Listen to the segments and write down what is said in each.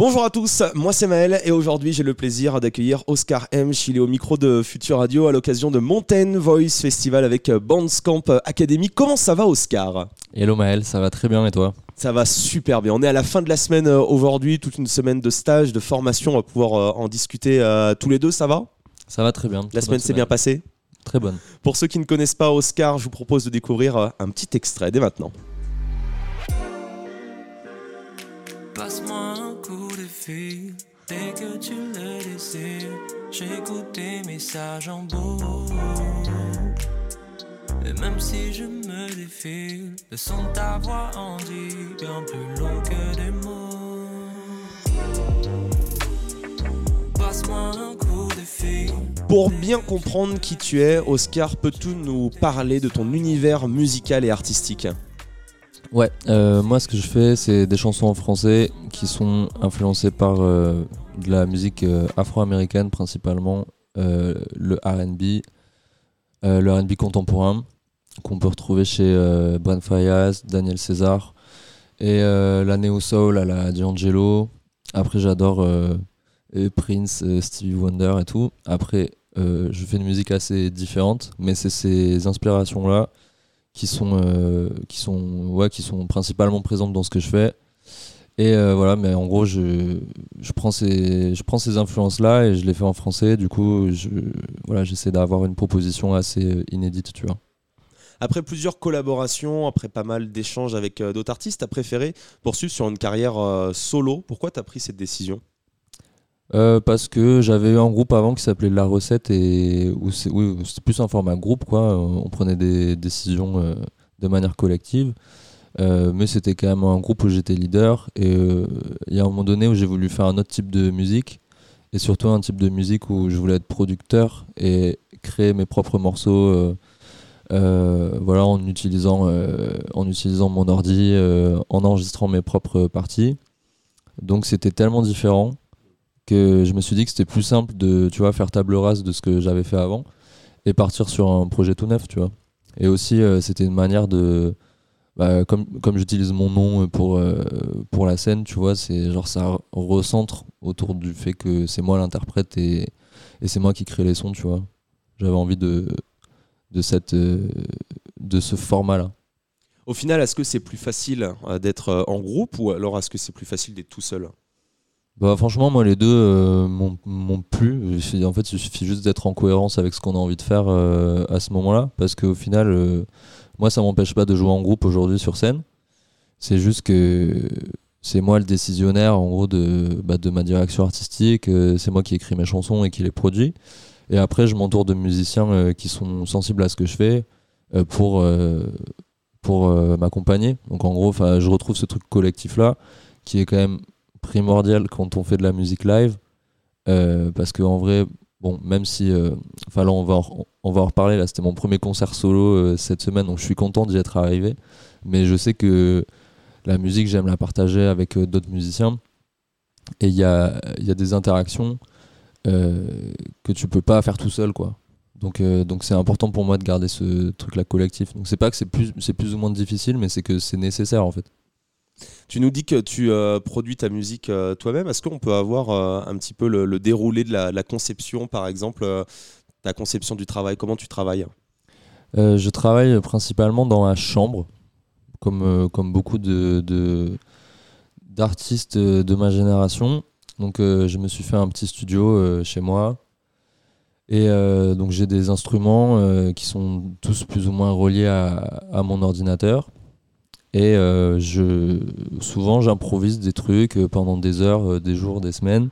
Bonjour à tous, moi c'est Maël et aujourd'hui j'ai le plaisir d'accueillir Oscar M. Il est au micro de Future Radio à l'occasion de Mountain Voice Festival avec Bandscamp Academy. Comment ça va Oscar? Hello Maël, ça va très bien et toi? Ça va super bien. On est à la fin de la semaine euh, aujourd'hui, toute une semaine de stage, de formation, on va pouvoir euh, en discuter euh, tous les deux, ça va? Ça va très bien. La semaine s'est bien passée? Très bonne. Pour ceux qui ne connaissent pas Oscar, je vous propose de découvrir un petit extrait dès maintenant. Passe-moi un coup de fil dès que tu le désires. J'écoute tes messages en boucle. Et même si je me défile, le son de ta voix en dit bien plus long que des mots. Passe-moi un coup de fil. Pour bien comprendre qui tu es, Oscar, peux-tu nous parler de ton univers musical et artistique? Ouais, euh, moi ce que je fais, c'est des chansons en français qui sont influencées par euh, de la musique euh, afro-américaine principalement, le RB, le RB contemporain, qu'on peut retrouver chez Bran Fayaz, Daniel César, et la Neo Soul à la D'Angelo. Après, j'adore Prince, Stevie Wonder et tout. Après, je fais une musique assez différente, mais c'est ces inspirations-là qui sont euh, qui sont ouais qui sont principalement présentes dans ce que je fais. Et euh, voilà mais en gros je, je prends ces je prends ces influences là et je les fais en français. Du coup je voilà j'essaie d'avoir une proposition assez euh, inédite tu vois. Après plusieurs collaborations, après pas mal d'échanges avec d'autres artistes, tu as préféré poursuivre sur une carrière solo. Pourquoi tu as pris cette décision? Euh, parce que j'avais eu un groupe avant qui s'appelait La Recette et où c'était plus un format groupe quoi. On prenait des décisions euh, de manière collective, Euh, mais c'était quand même un groupe où j'étais leader. Et il y a un moment donné où j'ai voulu faire un autre type de musique et surtout un type de musique où je voulais être producteur et créer mes propres morceaux. voilà, en utilisant, en utilisant mon ordi, en enregistrant mes propres parties. Donc c'était tellement différent que je me suis dit que c'était plus simple de tu vois faire table rase de ce que j'avais fait avant et partir sur un projet tout neuf tu vois. Et aussi euh, c'était une manière de bah, comme comme j'utilise mon nom pour euh, pour la scène tu vois c'est genre ça recentre autour du fait que c'est moi l'interprète et et c'est moi qui crée les sons tu vois. J'avais envie de de cette euh, de ce format là Au final, est-ce que c'est plus facile euh, d'être euh, en groupe ou alors est-ce que c'est plus facile d'être tout seul? Bah franchement moi les deux euh, m'ont plu. En fait il suffit juste d'être en cohérence avec ce qu'on a envie de faire euh, à ce moment-là. Parce qu'au final, euh, moi ça m'empêche pas de jouer en groupe aujourd'hui sur scène. C'est juste que c'est moi le décisionnaire en gros de, bah, ma direction artistique. c'est moi qui écris mes chansons et qui les produis. Et après je m'entoure de musiciens qui sont sensibles à ce que je fais pour, pour m'accompagner. Donc en gros je retrouve ce truc collectif là qui est quand même primordial quand on fait de la musique live euh, parce que en vrai bon même si euh, enfin là on va en, on va reparler là c'était mon premier concert solo euh, cette semaine donc je suis content d'y être arrivé. Mais je sais que la musique j'aime la partager avec euh, d'autres musiciens. Et il y a y a des interactions que tu peux pas faire tout seul quoi. Donc donc c'est important pour moi de garder ce truc là collectif. Donc c'est pas que c'est plus c'est plus ou moins difficile mais c'est que c'est nécessaire en fait Tu nous dis que tu euh, produis ta musique euh, toi-même. Est-ce qu'on peut avoir euh, un petit peu le, déroulé de la, la conception, par exemple, ta conception du travail? Comment tu travailles? Je travaille principalement dans ma chambre, comme, beaucoup d'artistes de ma génération. Donc je me suis fait un petit studio chez moi. Et donc j'ai des instruments qui sont tous plus ou moins reliés à mon ordinateur. Et euh, je, souvent j'improvise des trucs euh, pendant des heures, euh, des jours, des semaines.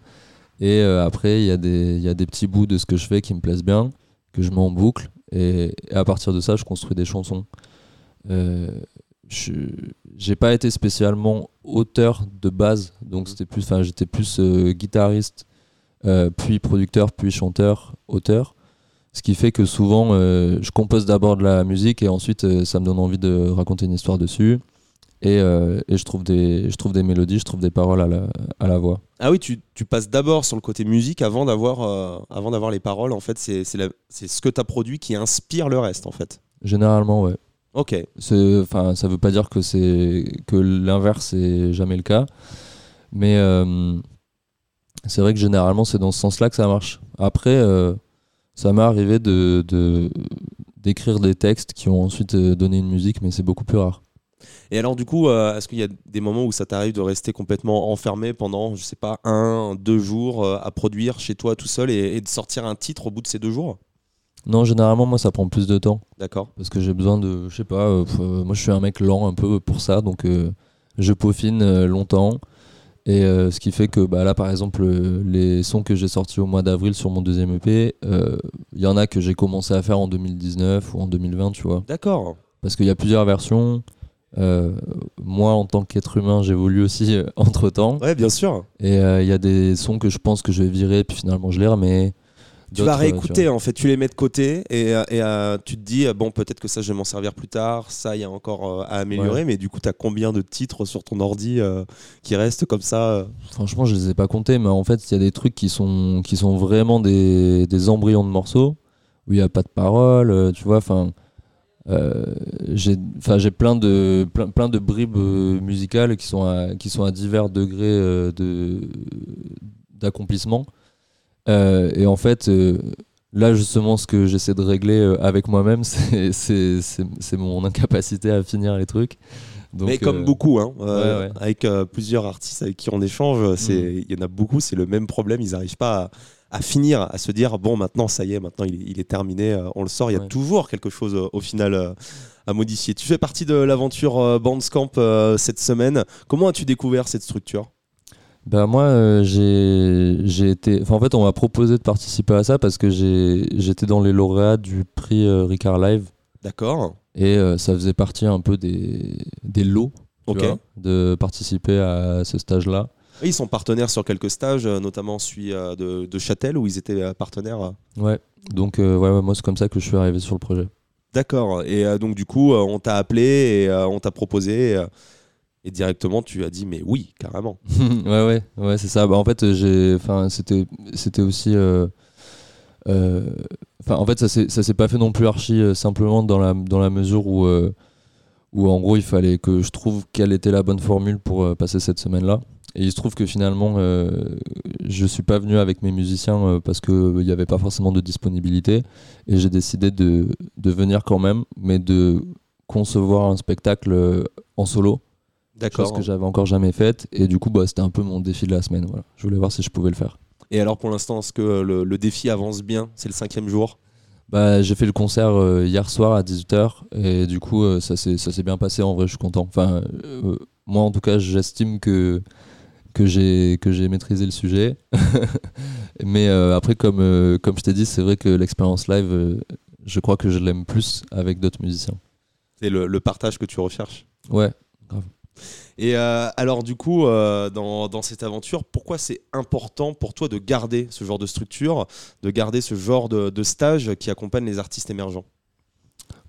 Et euh, après il y, a des- y a des petits bouts de ce que je fais qui me plaisent bien, que je mets en boucle. Et, et à partir de ça, je construis des chansons. Euh, je j'ai pas été spécialement auteur de base, donc c'était plus, enfin j'étais plus guitariste, puis producteur, puis chanteur, auteur. Ce qui fait que souvent, euh, je compose d'abord de la musique et ensuite euh, ça me donne envie de raconter une histoire dessus. Et, euh, et je, trouve des, je trouve des mélodies, je trouve des paroles à la, à la voix. Ah oui, tu, tu passes d'abord sur le côté musique avant d'avoir euh, avant d'avoir les paroles. En fait, c'est c'est ce que tu as produit qui inspire le reste, en fait. Généralement, ouais. Ok. Enfin, ça veut pas dire que c'est que l'inverse est jamais le cas, mais euh, c'est vrai que généralement c'est dans ce sens-là que ça marche. Après, ça m'est arrivé de, de- d'écrire des textes qui ont ensuite donné une musique, mais c'est beaucoup plus rare. Et alors, du coup, euh, est-ce qu'il y a des moments où ça t'arrive de rester complètement enfermé pendant, je sais pas, un, deux jours euh, à produire chez toi tout seul et, et de sortir un titre au bout de ces deux jours? Non, généralement moi ça prend plus de temps D'accord. parce que j'ai besoin de, je sais pas, euh, moi je suis un mec lent un peu pour ça, donc je peaufine longtemps. Et euh, ce qui fait que bah, là, par exemple, euh, les sons que j'ai sortis au mois d'avril sur mon deuxième EP, euh, il y en a que j'ai commencé à faire en 2019 ou en 2020, tu vois. D'accord. Parce qu'il y a plusieurs versions. Euh, moi, en tant qu'être humain, j'évolue aussi entre temps. Ouais, bien sûr. Et euh, il y a des sons que je pense que je vais virer, puis finalement je les remets. Tu vas euh, réécouter, en fait, tu les mets de côté et, euh, et, euh, tu te dis, euh, bon, peut-être que ça, je vais m'en servir plus tard, ça, il y a encore euh, à améliorer, mais du coup, tu as combien de titres sur ton ordi euh, qui restent comme ça euh Franchement, je les ai pas comptés, mais en fait, il y a des trucs qui sont, qui sont vraiment des, des embryons de morceaux où il n'y a pas de parole, euh, tu vois. Enfin, euh, j'ai, enfin, j'ai plein de, plein, plein de bribes euh, musicales qui sont à, qui sont à divers degrés euh, de, d'accomplissement. Euh, et en fait, là, justement, ce que j'essaie de régler avec moi-même, c'est, mon incapacité à finir les trucs. Donc, Mais comme euh, beaucoup, hein, euh, ouais, ouais. avec euh, plusieurs artistes avec qui on échange, c'est- Mm. il y en a beaucoup, c'est le même problème, ils n'arrivent pas à, à finir, à se dire, bon, maintenant, ça y est, maintenant, il est, il est terminé, euh, on le sort, il y a Ouais. toujours quelque chose euh, au final euh, à modifier. Tu fais partie de l'aventure Bandscamp cette semaine. Comment as-tu découvert cette structure? Bah moi euh, j'ai été enfin en fait on m'a proposé de participer à ça parce que j'ai j'étais dans les lauréats du prix euh, Ricard Live D'accord et euh, ça faisait partie un peu des des lots vois, de participer à ce stage là. Oui, Ils sont partenaires sur quelques stages, euh, notamment celui euh, de, de Châtel, où ils étaient euh, partenaires. Ouais. Donc euh, ouais, ouais, moi c'est comme ça que je suis arrivé sur le projet. D'accord. Et euh, donc, du coup, on t'a appelé et on t'a proposé. et directement, tu as dit, mais oui, carrément. ouais ouais ouais c'est ça. Bah en fait j'ai c'était c'était aussi euh, euh, en fait ça s'est ça s'est pas fait non plus archi euh, simplement dans la dans la mesure où où en gros il fallait que je trouve quelle était la bonne formule pour euh, passer cette semaine là et il se trouve que finalement euh, je suis pas venu avec mes musiciens euh, parce que il n'y avait pas forcément de disponibilité. Et j'ai décidé de, de venir quand même mais de concevoir un spectacle euh, en solo. Chose D'accord. que j'avais encore jamais faite. Et du coup bah, c'était un peu mon défi de la semaine voilà. je voulais voir si je pouvais le faire. Et alors, pour l'instant, est-ce que le, le défi avance bien? C'est le cinquième jour? Bah, j'ai fait le concert euh, hier soir à 18h et du coup euh, ça s'est ça s'est bien passé en vrai je suis content. Enfin euh, moi en tout cas j'estime que que j'ai que j'ai maîtrisé le sujet. Mais euh, après comme comme je t'ai dit c'est vrai que l'expérience live je crois que je l'aime plus avec d'autres musiciens. C'est le, le partage que tu recherches. Ouais Et euh, alors, du coup, euh, dans, dans cette aventure, pourquoi c'est important pour toi de garder ce genre de structure, de garder ce genre de, de stage qui accompagne les artistes émergents?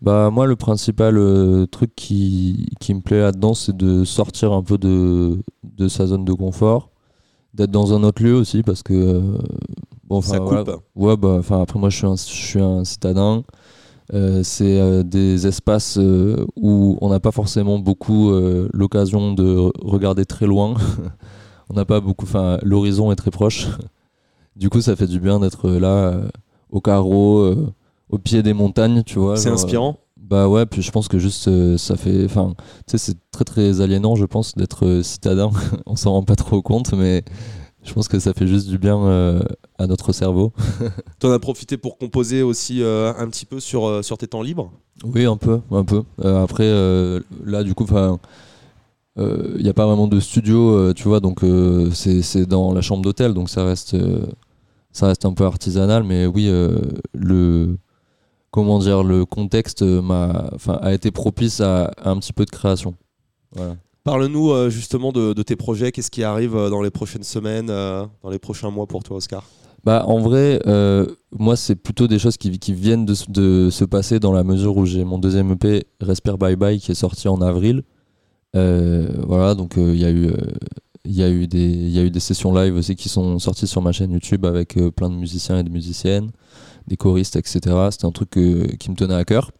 Bah moi le principal euh, truc qui, qui me plaît là-dedans c'est de sortir un peu de, de sa zone de confort, d'être dans un autre lieu aussi parce que bon Ça voilà. coupe. Ouais bah après moi je suis un, je suis un citadin. Euh, c'est euh, des espaces euh, où on n'a pas forcément beaucoup l'occasion de re- regarder très loin. on n'a pas beaucoup, enfin l'horizon est très proche. du coup ça fait du bien d'être là au carreau, au pied des montagnes, tu vois. C'est inspirant bah ouais, puis je pense que juste euh, ça fait. Enfin, tu sais, c'est très très aliénant, je pense, d'être euh, citadin. On s'en rend pas trop compte, mais je pense que ça fait juste du bien euh, à notre cerveau. Tu en as profité pour composer aussi euh, un petit peu sur, euh, sur tes temps libres? Oui, un peu, un peu. Euh, après, là, du coup. Il n'y a pas vraiment de studio, tu vois, donc c'est dans la chambre d'hôtel, donc ça reste, ça reste un peu artisanal, mais oui, le, comment dire, le contexte enfin, a été propice à, à un petit peu de création. Voilà. Parle-nous euh, justement de, tes projets, qu'est-ce qui arrive euh, dans les prochaines semaines, euh, dans les prochains mois pour toi, Oscar? Bah, en vrai, moi, c'est plutôt des choses qui, viennent de, se passer dans la mesure où j'ai mon deuxième EP, Respire Bye Bye, qui est sorti en avril. Voilà, donc il y a eu. des, y a eu des sessions live aussi qui sont sorties sur ma chaîne YouTube avec plein de musiciens et de musiciennes, des choristes, etc. C'était un truc qui me tenait à cœur.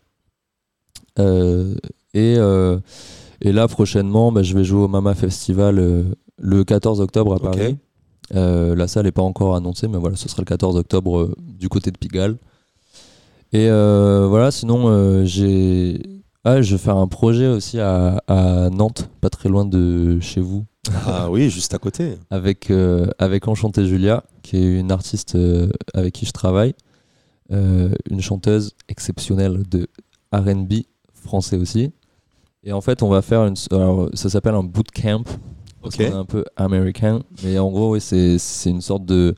Et, et là, prochainement, bah, je vais jouer au Mama Festival euh, le 14 octobre à. Paris. Euh, la salle n'est pas encore annoncée, mais voilà, ce sera le 14 octobre euh, du côté de Pigalle. Et voilà, sinon, j'ai. Ah, je vais faire un projet aussi à, à Nantes, pas très loin de chez vous, Ah oui, juste à côté. avec, avec Enchantée Julia, qui est une artiste avec qui je travaille, une chanteuse exceptionnelle de RB français aussi. Et en fait, on va faire une. Alors, ça s'appelle un bootcamp. Parce Ok. qu'on est un peu américain. Mais en gros, oui, c'est c'est une sorte de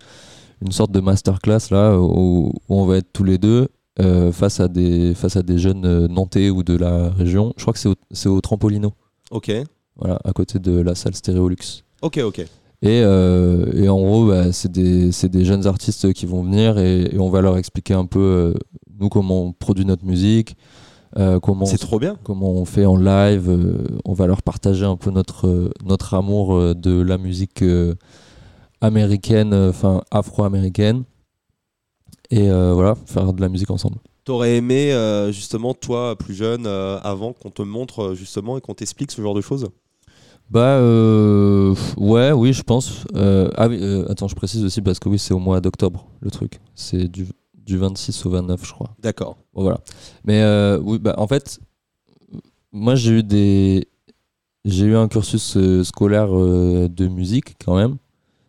une sorte de masterclass là où, où on va être tous les deux euh, face à des face à des jeunes euh, nantais ou de la région. Je crois que c'est au, c'est au Trampolino, Ok. voilà, à côté de la salle Stéréolux. Ok, ok. Et, euh, et en gros, bah, c'est des, c'est des jeunes artistes qui vont venir et, et on va leur expliquer un peu, euh, nous, comment on produit notre musique, euh, comment, C'est trop bien. comment on fait en live. euh, on va leur partager un peu notre, euh, notre amour de la musique américaine, enfin afro-américaine. Et voilà, faire de la musique ensemble. T'aurais aimé, justement, toi, plus jeune, avant qu'on te montre, justement, et qu'on t'explique ce genre de choses? Bah euh, ouais, oui, je pense. Euh, ah oui, euh, attends, je précise aussi parce que oui, c'est au mois d'octobre le truc. C'est du, du 26 au 29, je crois. D'accord. Bon, voilà. Mais euh, oui, bah en fait, moi j'ai eu des, j'ai eu un cursus euh, scolaire euh, de musique quand même,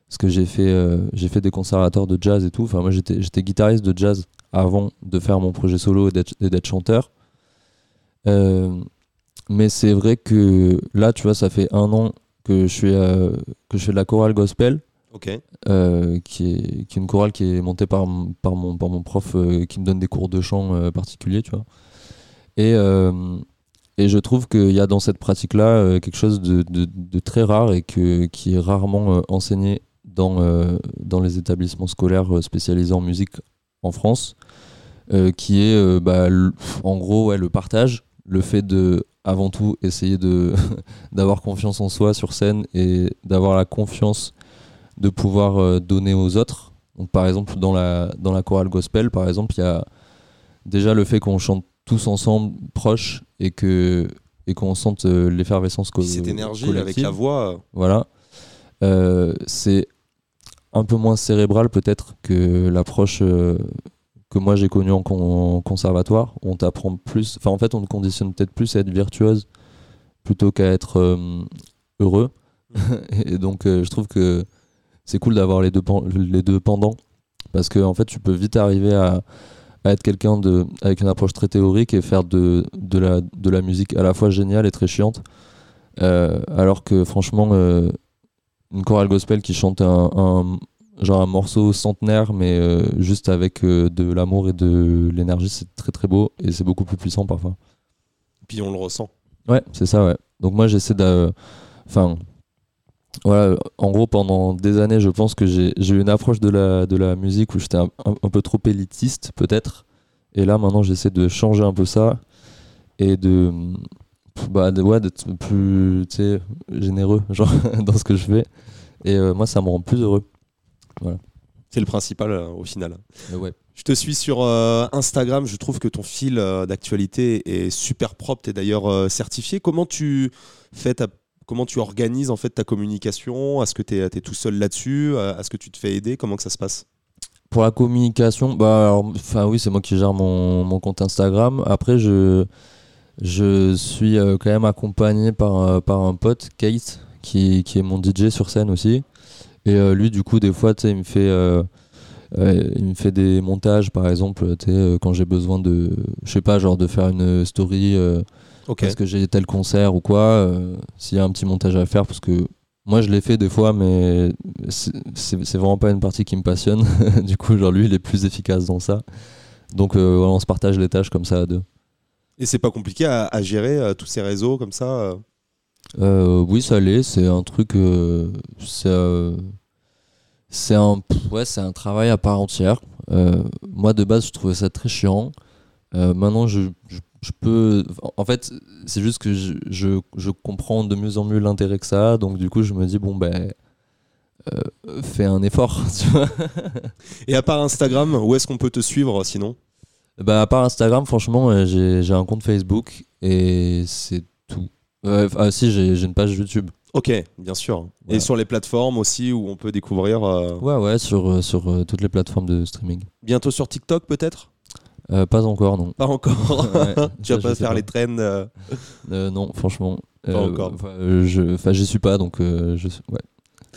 parce que j'ai fait, j'ai fait des conservatoires de jazz et tout. Enfin, moi j'étais, j'étais guitariste de jazz avant de faire mon projet solo et d'être, et d'être chanteur. Mais c'est vrai que là, tu vois, ça fait un an que je suis, que je fais de la chorale gospel Ok. euh, qui, est, une chorale qui est montée par, par, mon, par mon prof euh, qui me donne des cours de chant euh, particuliers, tu vois. Et, et je trouve qu'il y a dans cette pratique-là quelque chose de, de- très rare et que, qui est rarement enseigné dans, dans les établissements scolaires spécialisés en musique en France, qui est bah, en gros le partage, le fait de avant tout essayer d'avoir confiance en soi sur scène et d'avoir la confiance de pouvoir euh, donner aux autres. Donc par exemple dans la dans la chorale gospel par exemple, il y a déjà le fait qu'on chante tous ensemble proches et que et qu'on sente euh, l'effervescence co- Puis cette énergie avec collective. la voix. Voilà. Euh, c'est un peu moins cérébral peut-être que l'approche euh, que moi j'ai connue en, con- en conservatoire. On t'apprend plus, enfin en fait on te conditionne peut-être plus à être virtuose plutôt qu'à être euh, heureux. Et donc je trouve que c'est cool d'avoir les deux, les deux pendants parce que en fait tu peux vite arriver à, à être quelqu'un de avec une approche très théorique et faire de, de, la, de la musique à la fois géniale et très chiante. Euh, alors que franchement, euh, une chorale gospel qui chante un, un- genre un morceau centenaire, mais euh, juste avec de l'amour et de l'énergie, c'est très très beau et c'est beaucoup plus puissant parfois. Puis on le ressent. Ouais, c'est ça, ouais. Donc moi j'essaie de. Enfin. Voilà, en gros, pendant des années, je pense que j'ai eu une approche de la, de la musique où j'étais un, un- un peu trop élitiste, peut-être. Et là, maintenant, j'essaie de changer un peu ça et de. Bah, de- ouais, d'être plus généreux genre, dans ce que je fais. Et euh, moi, ça me rend plus heureux. C'est le principal euh, au final. Mais ouais. Je te suis sur euh, Instagram, je trouve que ton fil euh, d'actualité est super propre, tu es d'ailleurs euh, certifié. Comment tu fais ta- comment tu organises en fait ta communication? Est-ce que tu es, tout seul là-dessus? Euh, Est-ce que tu te fais aider? Comment ça se passe? Pour la communication, bah, oui, c'est moi qui gère mon, compte Instagram. Après, je, suis euh, quand même accompagné par, euh, un pote, Kate, qui, est mon DJ sur scène aussi. Et euh, lui, du coup, des fois, il me fait, euh, euh, des montages, par exemple, euh, quand j'ai besoin de, je sais de faire une story euh, Ok. parce que j'ai tel concert ou quoi. euh, S'il y a un petit montage à faire, parce que moi, je l'ai fait des fois, mais c'est vraiment pas une partie qui me passionne. du coup, genre lui, il est plus efficace dans ça. Donc, euh, voilà, on se partage les tâches comme ça à deux. Et c'est pas compliqué à, à gérer euh, tous ces réseaux comme ça oui, ça l'est. C'est un truc. c'est un, ouais, un travail à part entière. Moi, de base, je trouvais ça très chiant. Maintenant, je, je, je peux. En fait, c'est juste que je, je, je comprends de mieux en mieux l'intérêt que ça a. Donc, du coup, je me dis, bon, ben. euh, fais un effort, tu vois. Et à part Instagram, où est-ce qu'on peut te suivre sinon? Bah, à part Instagram, franchement, euh, j'ai un compte Facebook et c'est tout. Euh, ah, si, j'ai une page YouTube. Ok, bien sûr. Et sur les plateformes aussi où on peut découvrir. euh, Ouais, ouais, sur, sur euh, toutes les plateformes de streaming. Bientôt sur TikTok peut-être? Euh, pas encore, non. Pas encore. Ouais, tu vas pas faire les trends. euh, Euh, non, franchement. Pas encore. Enfin, je, enfin, j'y suis pas, donc je, ouais,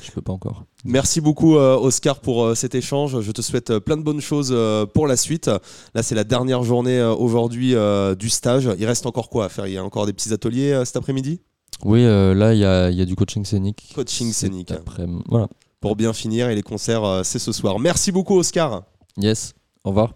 je peux pas encore. Merci beaucoup Oscar pour cet échange. Je te souhaite plein de bonnes choses pour la suite. Là c'est la dernière journée aujourd'hui du stage. Il reste encore quoi à faire? Il y a encore des petits ateliers cet après-midi? Oui, là, il y a, il y a du coaching scénique. Coaching scénique. après- Voilà. Pour bien finir et les concerts c'est ce soir. Merci beaucoup Oscar. Yes. Au revoir.